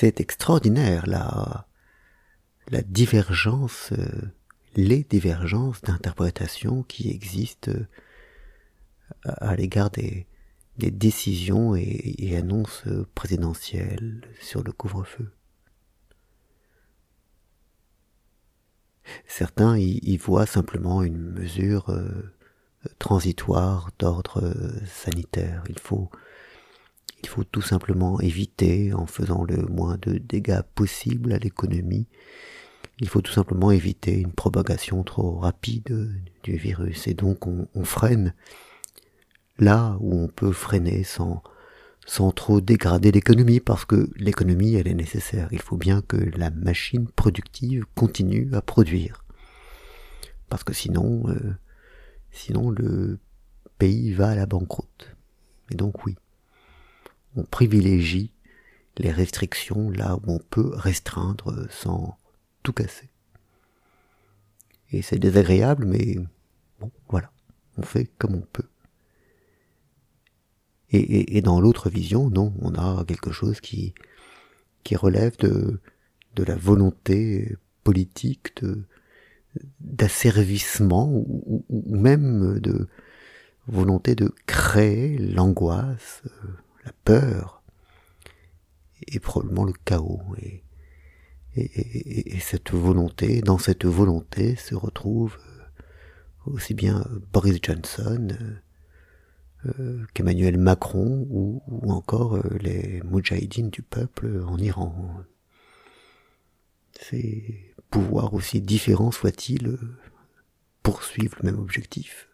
C'est extraordinaire la, la divergence, euh, les divergences d'interprétation qui existent euh, à, l'égard des, décisions et, annonces présidentielles sur le couvre-feu. Certains y, voient simplement une mesure euh, transitoire d'ordre sanitaire. Il faut il faut tout simplement éviter, en faisant le moins de dégâts possible à l'économie, il faut tout simplement éviter une propagation trop rapide du virus. Et donc on, freine là où on peut freiner sans, sans trop dégrader l'économie, parce que l'économie, elle est nécessaire. Il faut bien que la machine productive continue à produire. Parce que sinon, euh, sinon le pays va à la banqueroute. Et donc oui on privilégie les restrictions là où on peut restreindre sans tout casser. Et c'est désagréable, mais bon, voilà, on fait comme on peut. Et, dans l'autre vision, non, on a quelque chose qui, qui relève de, de la volonté politique, de, d'asservissement ou, ou, même de volonté de créer l'angoisse, la et probablement le chaos. Et, et, cette volonté, dans cette volonté se retrouve euh, aussi bien Boris Johnson euh, euh, qu'Emmanuel Macron ou, encore les Moudjahidines du peuple en Iran. Ces pouvoirs aussi différents soient-ils poursuivent le même objectif,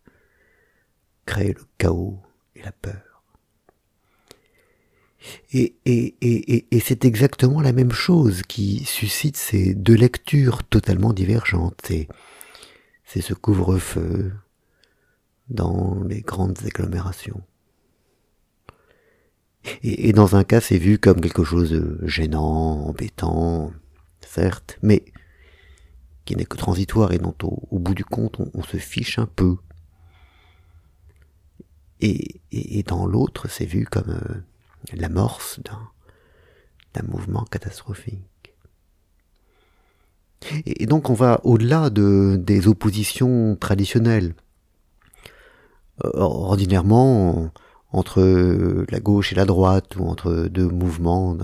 créer le chaos et la peur. Et, et, et, et c'est exactement la même chose qui suscite ces deux lectures totalement divergentes. C'est ce couvre-feu dans les grandes agglomérations. Et, dans un cas, c'est vu comme quelque chose de gênant, embêtant, certes, mais qui n'est que transitoire et dont au, bout du compte on, se fiche un peu. Et, et, dans l'autre, c'est vu comme euh, l'amorce d'un mouvement catastrophique. Et, donc on va au-delà de, des oppositions traditionnelles. Euh, ordinairement, entre la gauche et la droite, ou entre deux mouvements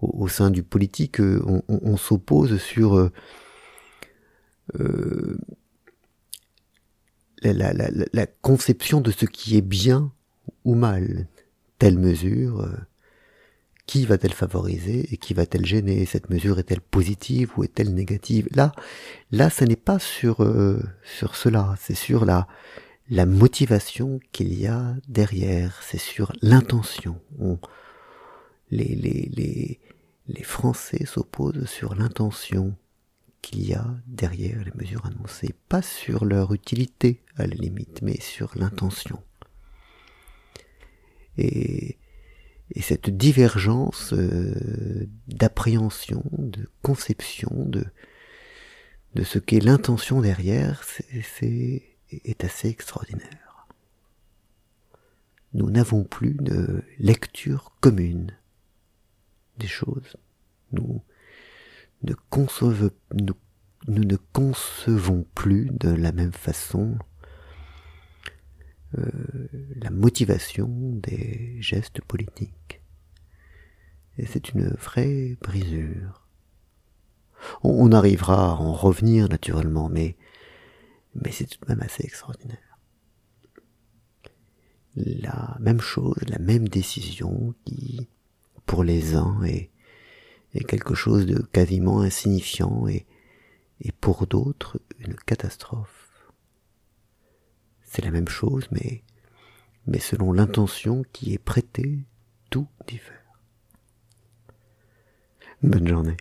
au, sein du politique, on, s'oppose sur euh, euh, la, conception de ce qui est bien ou mal, telle mesure, euh, qui va-t-elle favoriser et qui va-t-elle gêner? Cette mesure est-elle positive ou est-elle négative? Là, là, ce n'est pas sur euh, sur cela, c'est sur la la motivation qu'il y a derrière, c'est sur l'intention. Les, les, les, les Français s'opposent sur l'intention qu'il y a derrière les mesures annoncées, pas sur leur utilité à la limite, mais sur l'intention. Et, cette divergence euh, d'appréhension, de conception, de, de ce qu'est l'intention derrière, c'est, est assez extraordinaire. Nous n'avons plus de lecture commune des choses. Nous ne concevons, nous ne concevons plus de la même façon euh, la motivation des gestes politiques. Et c'est une vraie brisure. On, arrivera à en revenir naturellement, mais, mais c'est tout de même assez extraordinaire. La même chose, la même décision qui, pour les uns, est, est quelque chose de quasiment insignifiant et, et pour d'autres une catastrophe c'est la même chose, mais, selon l'intention qui est prêtée, tout diffère. Bonne journée.